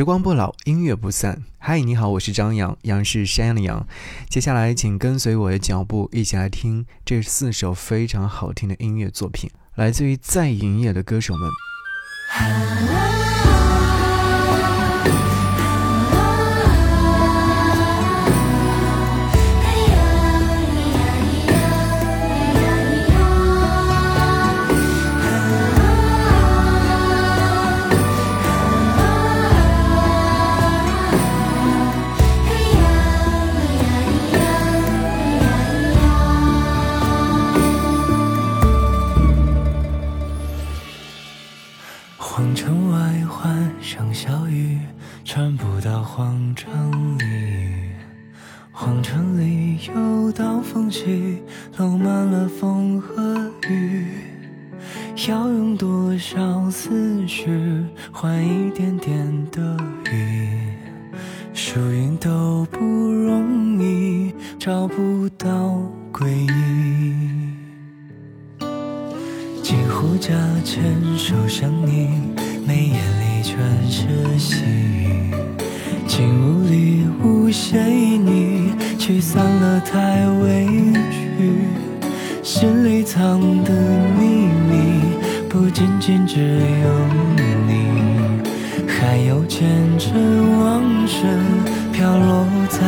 时光不老，音乐不散。嗨，你好，我是张扬，杨是山羊的羊。接下来，请跟随我的脚步，一起来听这四首非常好听的音乐作品，来自于在营业的歌手们。不到皇城里，皇城里有道缝隙漏满了风和雨，要用多少思绪换一点点的雨？输赢都不容易，找不到归依。几乎加牵手想你，眉眼里全是喜。景物里无限旖旎，驱散了太委屈。心里藏的秘密，不仅仅只有你，还有前尘往事飘落在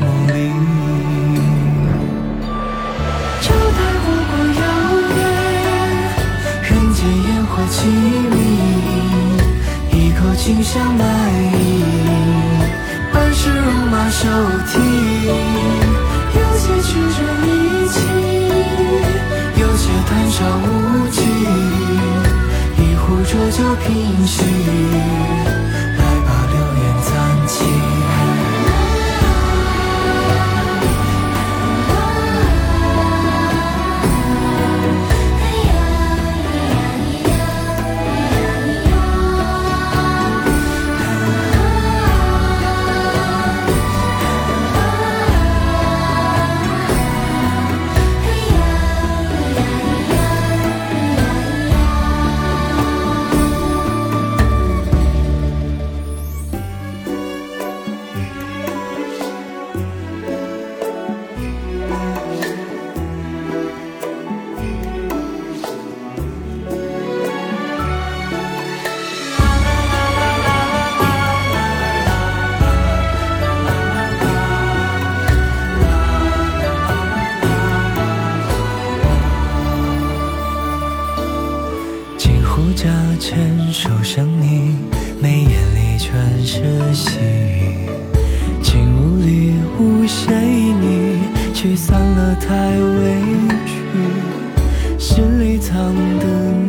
梦里。就带我过遥远，人间烟火凄迷，一口清香满溢。是戎马收听，有些曲折离奇，有些谈笑无忌，一壶浊酒平息。太委屈心里藏的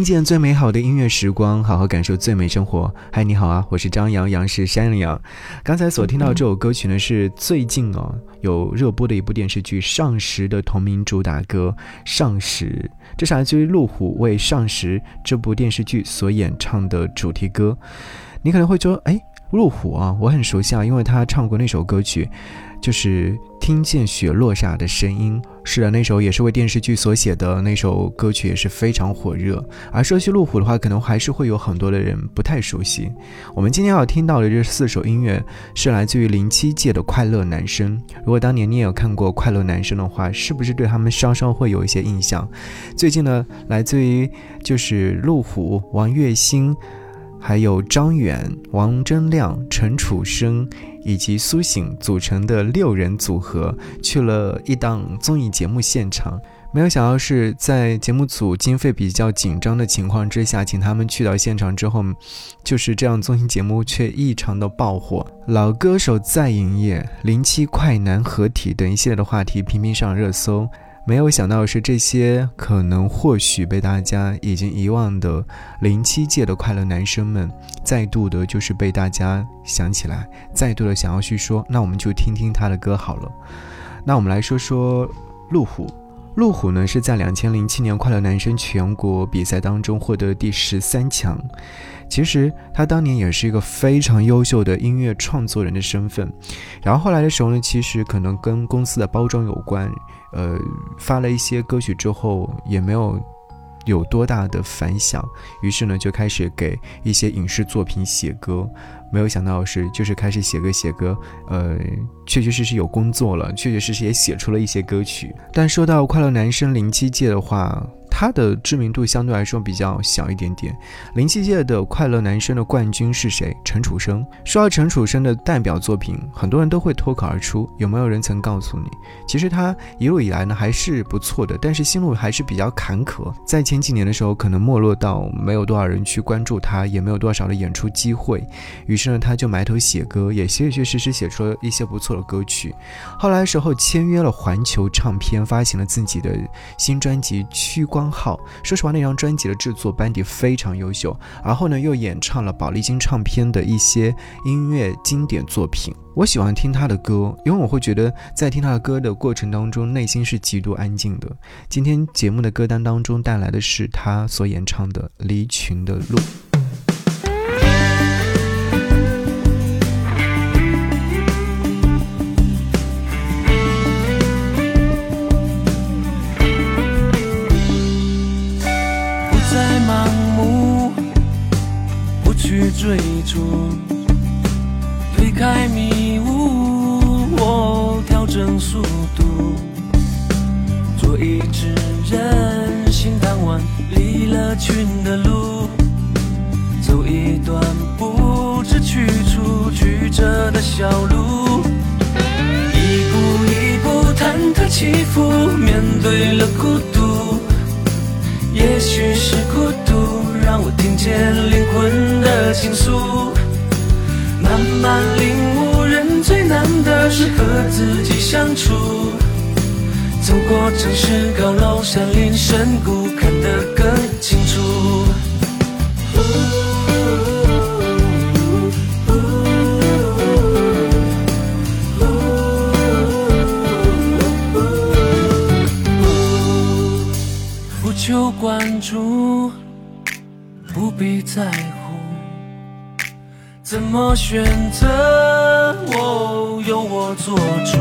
听见最美好的音乐时光，好好感受最美生活。嗨，你好啊，我是张扬，杨是山羊。刚才所听到这首歌曲呢，是最近哦有热播的一部电视剧《上时》的同名主打歌《上时》，这是来自于路虎为《上时》这部电视剧所演唱的主题歌。你可能会说，哎。路虎啊，我很熟悉啊，因为他唱过那首歌曲，就是听见雪落下的声音。是的，那首也是为电视剧所写的那首歌曲，也是非常火热。而说起路虎的话，可能还是会有很多的人不太熟悉。我们今天要听到的这四首音乐，是来自于零七届的快乐男生。如果当年你也有看过快乐男生的话，是不是对他们稍稍会有一些印象？最近呢，来自于就是路虎、王栎鑫。还有张远、王铮亮、陈楚生以及苏醒组成的六人组合去了一档综艺节目现场，没有想到是在节目组经费比较紧张的情况之下，请他们去到现场之后，就是这样综艺节目却异常的爆火。老歌手再营业、零七快男合体等一系列的话题频频上热搜。没有想到是这些可能或许被大家已经遗忘的零七届的快乐男生们，再度的就是被大家想起来，再度的想要去说，那我们就听听他的歌好了。那我们来说说路虎，路虎呢是在两千零七年快乐男生全国比赛当中获得第十三强。其实他当年也是一个非常优秀的音乐创作人的身份，然后后来的时候呢，其实可能跟公司的包装有关。呃，发了一些歌曲之后，也没有有多大的反响，于是呢，就开始给一些影视作品写歌。没有想到是，就是开始写歌写歌，呃，确确实实有工作了，确确实实也写出了一些歌曲。但说到快乐男生零七届的话，他的知名度相对来说比较小一点点。零七届的快乐男生的冠军是谁？陈楚生。说到陈楚生的代表作品，很多人都会脱口而出。有没有人曾告诉你，其实他一路以来呢还是不错的，但是心路还是比较坎坷。在前几年的时候，可能没落到没有多少人去关注他，也没有多少的演出机会。于是呢，他就埋头写歌，也确确实实写出了一些不错的歌曲。后来时候，签约了环球唱片，发行了自己的新专辑《趋光》。号，说实话，那张专辑的制作班底非常优秀，而后呢又演唱了宝丽金唱片的一些音乐经典作品。我喜欢听他的歌，因为我会觉得在听他的歌的过程当中，内心是极度安静的。今天节目的歌单当中带来的是他所演唱的《离群的路》。追逐，推开迷雾，我调整速度，做一只任性贪玩，离了群的路，走一段不知去处曲折的小路，一步一步忐忑起伏，面对了孤独，也许是孤独让我听见灵魂的。倾诉，慢慢领悟，人最难的是和自己相处。走过城市高楼、山林深谷，看得更清楚。不求关注，不必在乎。怎么选择？我由我做主。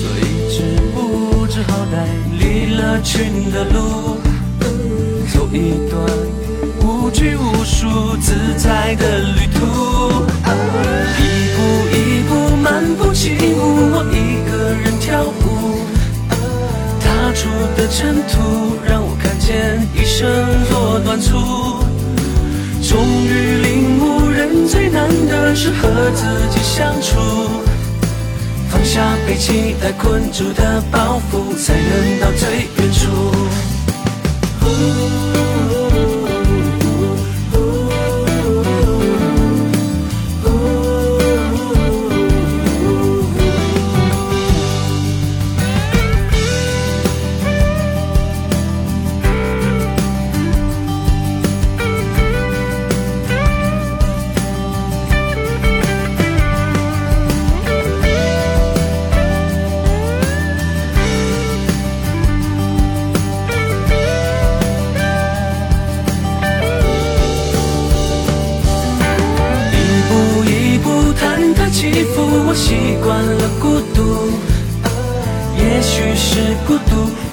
做一只不知好歹、离了群的鹿，走一段无拘无束、自在的旅途。一步一步漫步起舞，我一个人跳舞。踏出的尘土，让我看见一生若短促。终于领悟，人最难的是和自己相处。放下被期待困住的包袱，才能到最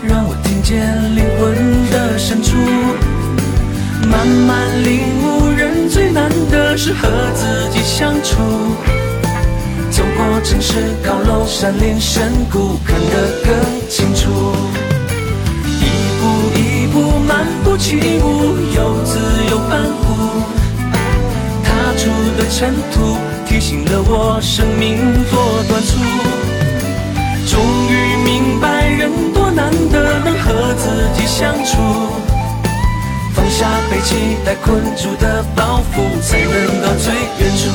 让我听见灵魂的深处，慢慢领悟人最难的是和自己相处。走过城市高楼山林深谷，看得更清楚。一步一步漫步起舞，又自由反复，踏出的尘土。提醒了我生命多短促，明白人多难得能和自己相处，放下被期待困住的包袱，才能到最远处。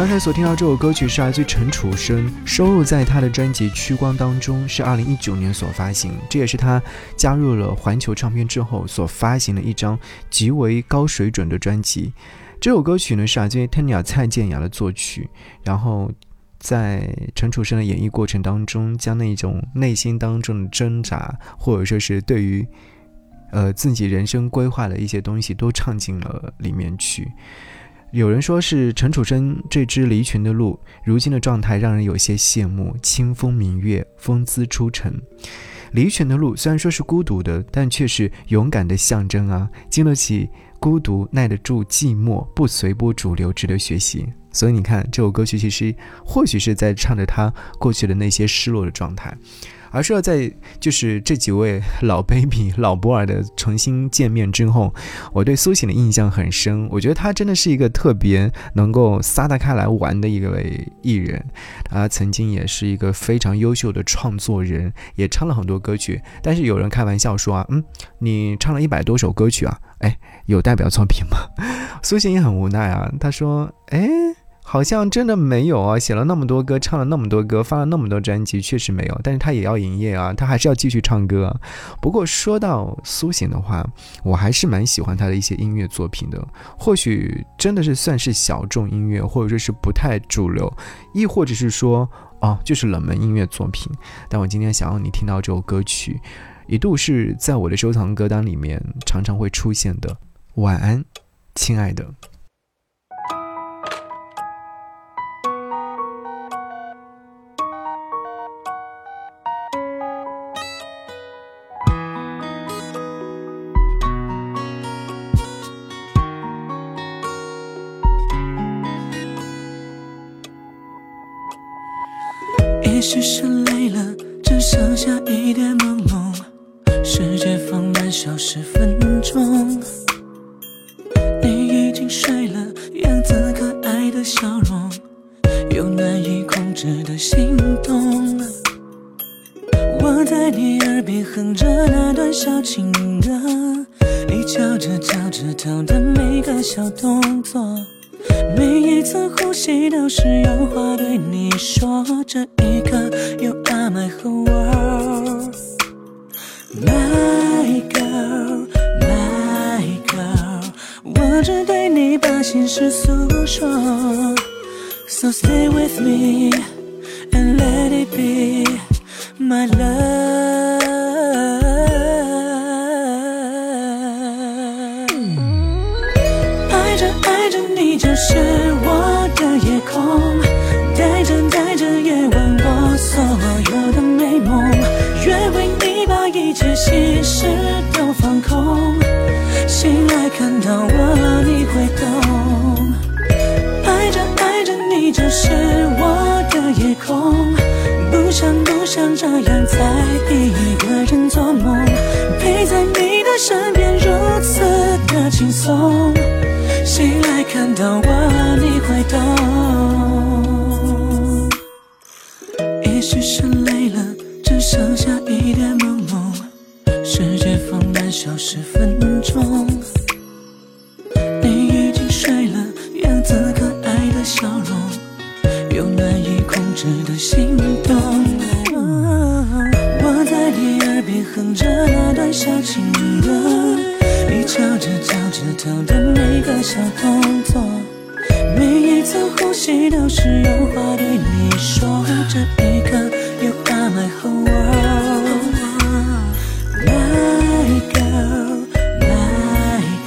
刚才所听到这首歌曲是来自于陈楚生，收录在他的专辑《趋光》当中，是二零一九年所发行。这也是他加入了环球唱片之后所发行的一张极为高水准的专辑。这首歌曲呢是来自于 Tanya 蔡健雅的作曲，然后在陈楚生的演绎过程当中，将那种内心当中的挣扎，或者说是对于呃自己人生规划的一些东西，都唱进了里面去。有人说是陈楚生这只离群的鹿，如今的状态让人有些羡慕。清风明月，风姿出尘。离群的鹿虽然说是孤独的，但却是勇敢的象征啊！经得起孤独，耐得住寂寞，不随波逐流，值得学习。所以你看，这首歌曲其实或许是在唱着他过去的那些失落的状态。而是要在就是这几位老 baby 老博尔的重新见面之后，我对苏醒的印象很深。我觉得他真的是一个特别能够撒得开来玩的一位艺人。他曾经也是一个非常优秀的创作人，也唱了很多歌曲。但是有人开玩笑说啊，嗯，你唱了一百多首歌曲啊，哎，有代表作品吗？苏醒也很无奈啊，他说，哎。好像真的没有啊，写了那么多歌，唱了那么多歌，发了那么多专辑，确实没有。但是他也要营业啊，他还是要继续唱歌。不过说到苏醒的话，我还是蛮喜欢他的一些音乐作品的。或许真的是算是小众音乐，或者说是不太主流，亦或者是说哦，就是冷门音乐作品。但我今天想要你听到这首歌曲，一度是在我的收藏歌单里面常常会出现的。晚安，亲爱的。心动。我在你耳边哼着那段小情歌，你翘着脚趾头的每个小动作。每一次呼吸都是有话对你说，这一刻，You are my whole world，My girl，My girl，我只对你把心事诉说，So stay with me and let it be my love。爱着爱着你就是我的夜空，带着带着夜晚我所有的美梦，愿为你把一切心事都放空，醒来看到我你会懂，想不想这样再一个人做梦，陪。在你的身边如此的轻松，醒来看到我你会懂。也许是累了，只剩下一点朦胧，世界放慢消失分钟。你已经睡了，样子可爱的笑容，有难以控制的心动。小情歌，你瞧着脚趾头的每个小动作，每一次呼吸都是有话对你说。这一刻，You are my whole world，My girl，My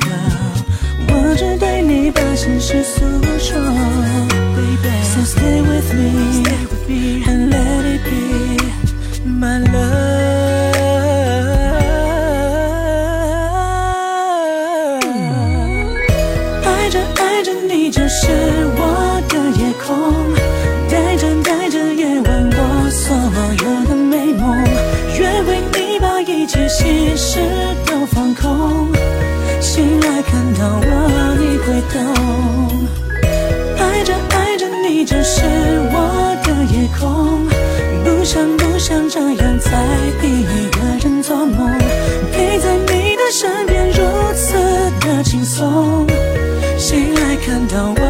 girl，我只对你把心事诉说，Baby，So stay with me 心事都放空，醒来看到我你会懂。爱着爱着你就是我的夜空，不想不想这样再一个人做梦，陪在你的身边如此的轻松，醒来看到我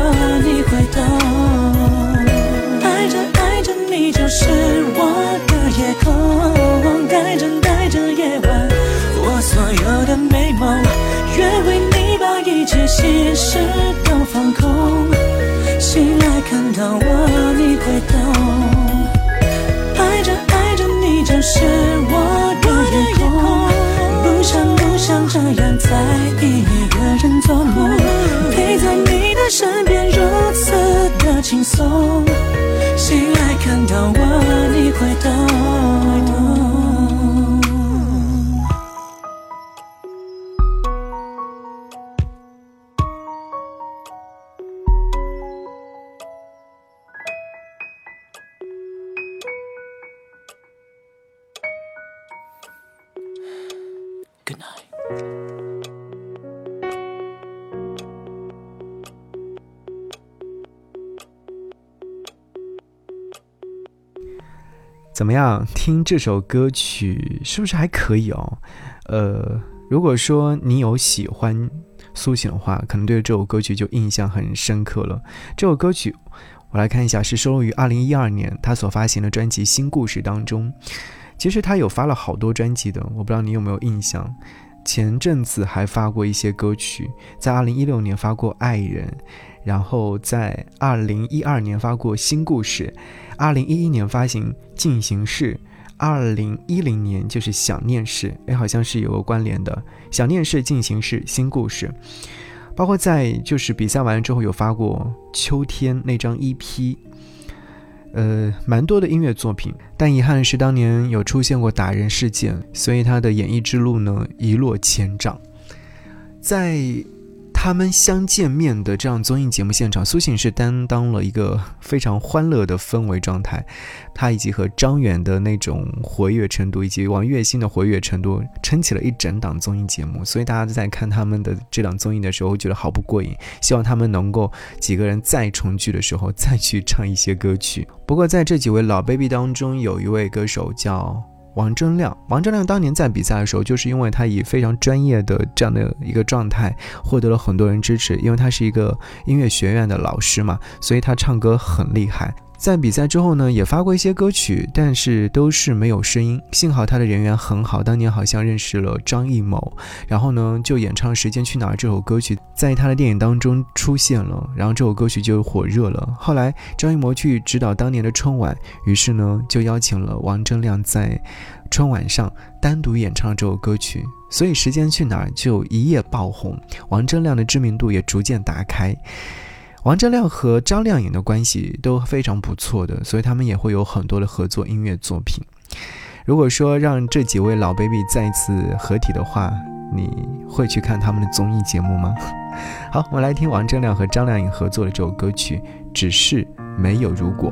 你会懂。爱着爱着你就是我的夜空，带着愿为你把一切心事都放空，醒来看到我你会懂。爱着爱着你就是我的夜空，不想不想这样再一个人做梦，陪在你的身边如此的轻松，醒来看到我你会懂。怎么样？听这首歌曲是不是还可以哦？呃，如果说你有喜欢苏醒的话，可能对这首歌曲就印象很深刻了。这首歌曲我来看一下，是收录于二零一二年他所发行的专辑《新故事》当中。其实他有发了好多专辑的，我不知道你有没有印象。前阵子还发过一些歌曲，在二零一六年发过《爱人》，然后在二零一二年发过《新故事》，二零一一年发行《进行式》，二零一零年就是《想念式》，哎，好像是有个关联的，《想念式》《进行式》《新故事》，包括在就是比赛完了之后有发过《秋天》那张 EP。呃，蛮多的音乐作品，但遗憾是当年有出现过打人事件，所以他的演艺之路呢一落千丈。在他们相见面的这样综艺节目现场，苏醒是担当了一个非常欢乐的氛围状态，他以及和张远的那种活跃程度，以及王栎鑫的活跃程度，撑起了一整档综艺节目。所以大家在看他们的这档综艺的时候，觉得好不过瘾，希望他们能够几个人再重聚的时候，再去唱一些歌曲。不过在这几位老 baby 当中，有一位歌手叫。王铮亮，王铮亮当年在比赛的时候，就是因为他以非常专业的这样的一个状态，获得了很多人支持。因为他是一个音乐学院的老师嘛，所以他唱歌很厉害。在比赛之后呢，也发过一些歌曲，但是都是没有声音。幸好他的人缘很好，当年好像认识了张艺谋，然后呢就演唱《时间去哪儿》这首歌曲，在他的电影当中出现了，然后这首歌曲就火热了。后来张艺谋去指导当年的春晚，于是呢就邀请了王铮亮在春晚上单独演唱这首歌曲，所以《时间去哪儿》就一夜爆红，王铮亮的知名度也逐渐打开。王铮亮和张靓颖的关系都非常不错的，所以他们也会有很多的合作音乐作品。如果说让这几位老 baby 再次合体的话，你会去看他们的综艺节目吗？好，我们来听王铮亮和张靓颖合作的这首歌曲《只是没有如果》。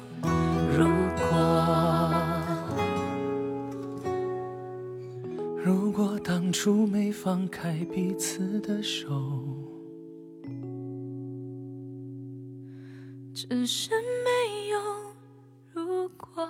住没放开彼此的手只是没有如果